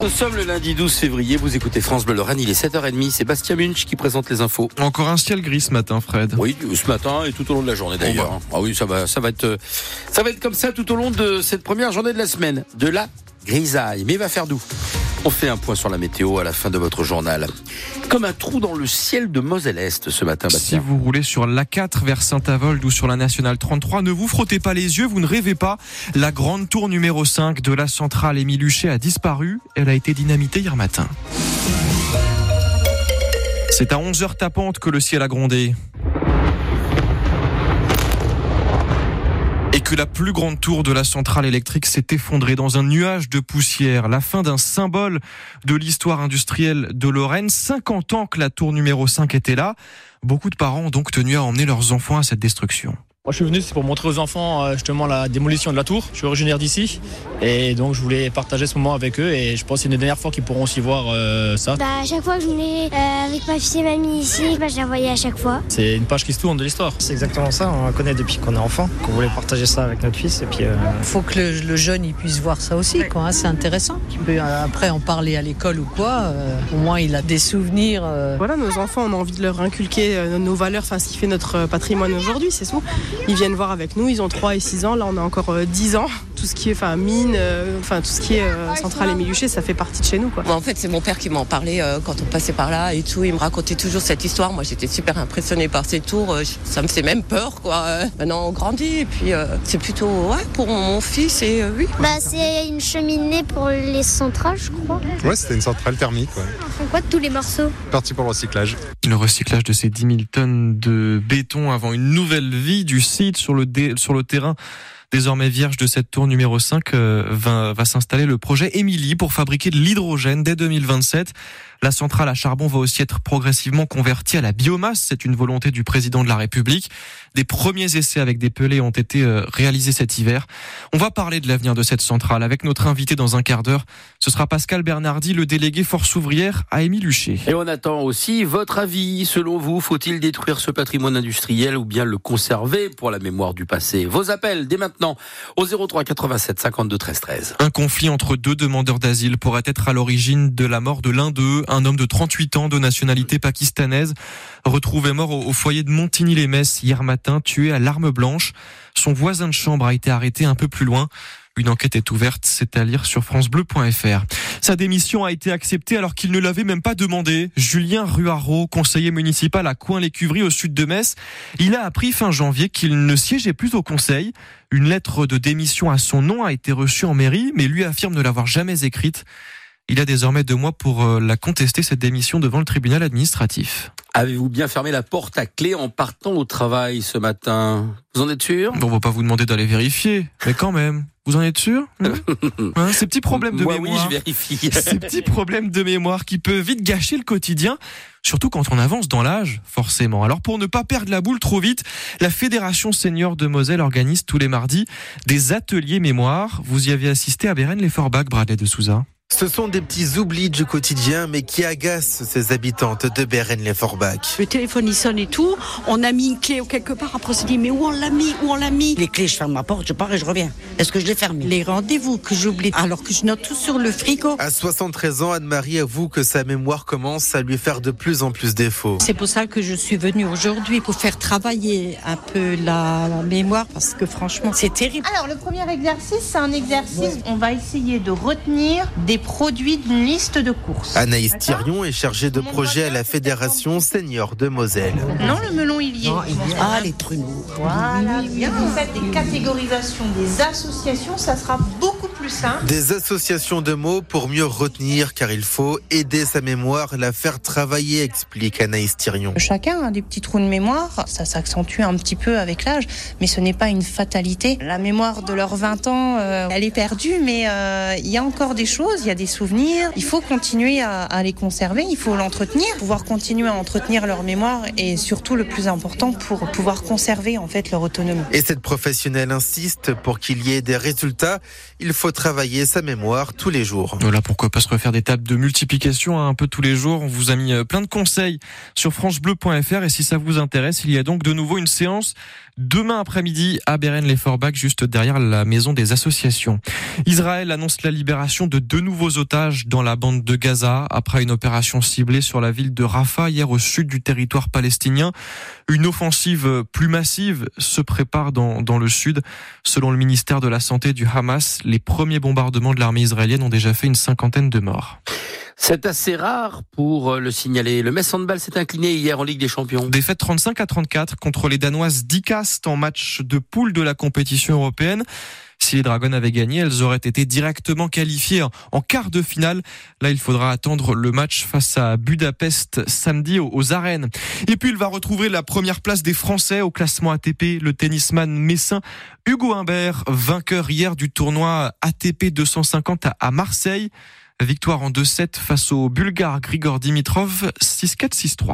Nous sommes le lundi 12 février, vous écoutez France Bleu Lorraine, il est 7h30, c'est Bastien Munch qui présente les infos. Encore un ciel gris ce matin, Fred. Oui, ce matin et tout au long de la journée d'ailleurs. Bon Ah oui, ça va, ça va être, euh, ça va être comme ça tout au long de cette première journée de la semaine. De la grisaille, mais il va faire doux. On fait un point sur la météo à la fin de votre journal. Comme un trou dans le ciel de Moselle-Est ce matin, Si Bastien. vous roulez sur l'A4 vers Saint-Avold ou sur la Nationale 33, ne vous frottez pas les yeux, vous ne rêvez pas. La grande tour numéro 5 de la centrale Émile Huchet a disparu. Elle a été dynamitée hier matin. C'est à 11h tapante que le ciel a grondé. Que la plus grande tour de la centrale électrique s'est effondrée dans un nuage de poussière. La fin d'un symbole de l'histoire industrielle de Lorraine. 50 ans que la tour numéro 5 était là. Beaucoup de parents ont donc tenu à emmener leurs enfants à cette destruction. Moi, je suis venu c'est pour montrer aux enfants euh, justement la démolition de la tour. Je suis originaire d'ici et donc je voulais partager ce moment avec eux et je pense que c'est une des dernières fois qu'ils pourront aussi voir euh, ça. Bah, à chaque fois que je venais euh, avec ma fille et mamie ici, bah, je la voyais à chaque fois. C'est une page qui se tourne de l'histoire. C'est exactement ça, on la connaît depuis qu'on est enfant, qu'on voulait partager ça avec notre fils et puis euh, faut que le, le jeune il puisse voir ça aussi, quoi. hein, c'est intéressant. Qu'il peut euh, après en parler à l'école ou quoi. euh, au moins il a des souvenirs. euh, Voilà, nos enfants, on a envie de leur inculquer euh, nos valeurs, enfin ce qui fait notre patrimoine aujourd'hui, c'est tout. Ils viennent voir avec nous, ils ont 3 et 6 ans, là on a encore euh, 10 ans. Tout ce qui est enfin, mine, euh, enfin tout ce qui est euh, centrale et Miluchet, ça fait partie de chez nous. Quoi. Bon, en fait, c'est mon père qui m'en parlait euh, quand on passait par là et tout. Il me racontait toujours cette histoire. Moi, j'étais super impressionnée par ces tours. Euh, Ça me fait même peur, quoi. Maintenant, on grandit et puis euh, c'est plutôt ouais pour mon fils et euh, oui. Bah, c'est une cheminée pour les centrales, je crois. Ouais, c'était une centrale thermique, ouais. Font quoi de tous les morceaux? Parti pour le recyclage. Le recyclage de ces 10 000 tonnes de béton avant une nouvelle vie du site sur le, dé- sur le terrain désormais vierge de cette tour numéro 5 euh, va, s'installer le projet Émilie pour fabriquer de l'hydrogène dès 2027. La centrale à charbon va aussi être progressivement convertie à la biomasse. C'est une volonté du président de la République. Des premiers essais avec des pelés ont été euh, réalisés cet hiver. On va parler de l'avenir de cette centrale avec notre invité dans un quart d'heure. Ce sera Pascal Bernardi, le délégué force ouvrière à Émile Huchet. Et on attend aussi votre avis. Selon vous, faut-il détruire ce patrimoine industriel ou bien le conserver? Pour la mémoire du passé Vos appels dès maintenant au 03 87 52 13 13. Un conflit entre deux demandeurs d'asile pourrait être à l'origine de la mort de l'un d'eux, un homme de 38 ans de nationalité pakistanaise, retrouvé mort au au foyer de Montigny-les-Messes hier matin, tué à l'arme blanche. Son voisin de chambre a été arrêté un peu plus loin. Une enquête est ouverte, c'est à lire sur francebleu.fr. Sa démission a été acceptée alors qu'il ne l'avait même pas demandé. Julien Ruaro, conseiller municipal à Coin-les-Cuveries au sud de Metz, il a appris fin janvier qu'il ne siégeait plus au conseil. Une lettre de démission à son nom a été reçue en mairie, mais lui affirme ne l'avoir jamais écrite. Il a désormais deux mois pour euh, la contester, cette démission, devant le tribunal administratif. Avez-vous bien fermé la porte à clé en partant au travail ce matin? Vous en êtes sûr? On va pas vous demander d'aller vérifier, mais quand même. Vous en êtes sûr hein Ces petits problèmes de Moi, mémoire. oui, je vérifie. Ces petits problèmes de mémoire qui peuvent vite gâcher le quotidien, surtout quand on avance dans l'âge, forcément. Alors pour ne pas perdre la boule trop vite, la Fédération Senior de Moselle organise tous les mardis des ateliers mémoire. Vous y avez assisté à Beren les Forbach, Bradley de Souza. Ce sont des petits oublis du quotidien, mais qui agacent ces habitantes de Beren-les-Forbach. Le téléphone il sonne et tout. On a mis une clé quelque part. Après on s'est dit mais où on l'a mis? Où on l'a mis? Les clés, je ferme ma porte, je pars et je reviens. Est-ce que je les ferme Les rendez-vous que j'oublie alors que je note tout sur le frigo. À 73 ans, Anne-Marie avoue que sa mémoire commence à lui faire de plus en plus défaut. C'est pour ça que je suis venue aujourd'hui pour faire travailler un peu la, la mémoire parce que franchement c'est terrible. Alors, le premier exercice, c'est un exercice. On va essayer de retenir des produits d'une liste de courses. Anaïs Thirion est chargée de projet à la Fédération Senior de Moselle. Non, le melon, il y est. Ah, les pruneaux. Voilà, bien. Vous faites des catégorisations, des associations, ça sera beaucoup plus simple. Des associations de mots pour mieux retenir, car il faut aider sa mémoire, la faire travailler, explique Anaïs Thirion. Chacun a des petits trous de mémoire, ça s'accentue un petit peu avec l'âge, mais ce n'est pas une fatalité. La mémoire de leurs 20 ans, euh, elle est perdue, mais euh, il y a encore des choses, il y a des souvenirs. Il faut continuer à, à les conserver, il faut l'entretenir, pouvoir continuer à entretenir leur mémoire et surtout le plus important pour pouvoir conserver en fait leur autonomie. Et cette professionnelle insiste, pour qu'il y ait des résultats, il faut travailler sa mémoire tous les jours. Voilà pourquoi pas se refaire des tables de multiplication hein, un peu tous les jours. On vous a mis euh, plein de conseils sur francebleu.fr et si ça vous intéresse, il y a donc de nouveau une séance demain après-midi à Beren-les-Forbach, juste derrière la maison des associations. Israël annonce la libération de deux nouveaux otages dans la bande de Gaza après une opération ciblée sur la ville de Rafah hier au sud du territoire palestinien. Une offensive plus massive se prépare dans, dans le sud. Selon le ministère de la Santé du Hamas, les premiers bombardements de l'armée israélienne ont déjà fait une cinquantaine de morts. C'est assez rare pour le signaler. Le Metz Handball s'est incliné hier en Ligue des Champions. Défaite 35 à 34 contre les Danoises d'Icast en match de poule de la compétition européenne. Si les Dragons avaient gagné, elles auraient été directement qualifiées en quart de finale. Là, il faudra attendre le match face à Budapest samedi aux arènes. Et puis, il va retrouver la première place des Français au classement ATP, le tennisman messin Hugo Humbert, vainqueur hier du tournoi ATP 250 à Marseille. Victoire en 2-7 face au Bulgare Grigor Dimitrov, 6-4, 6-3.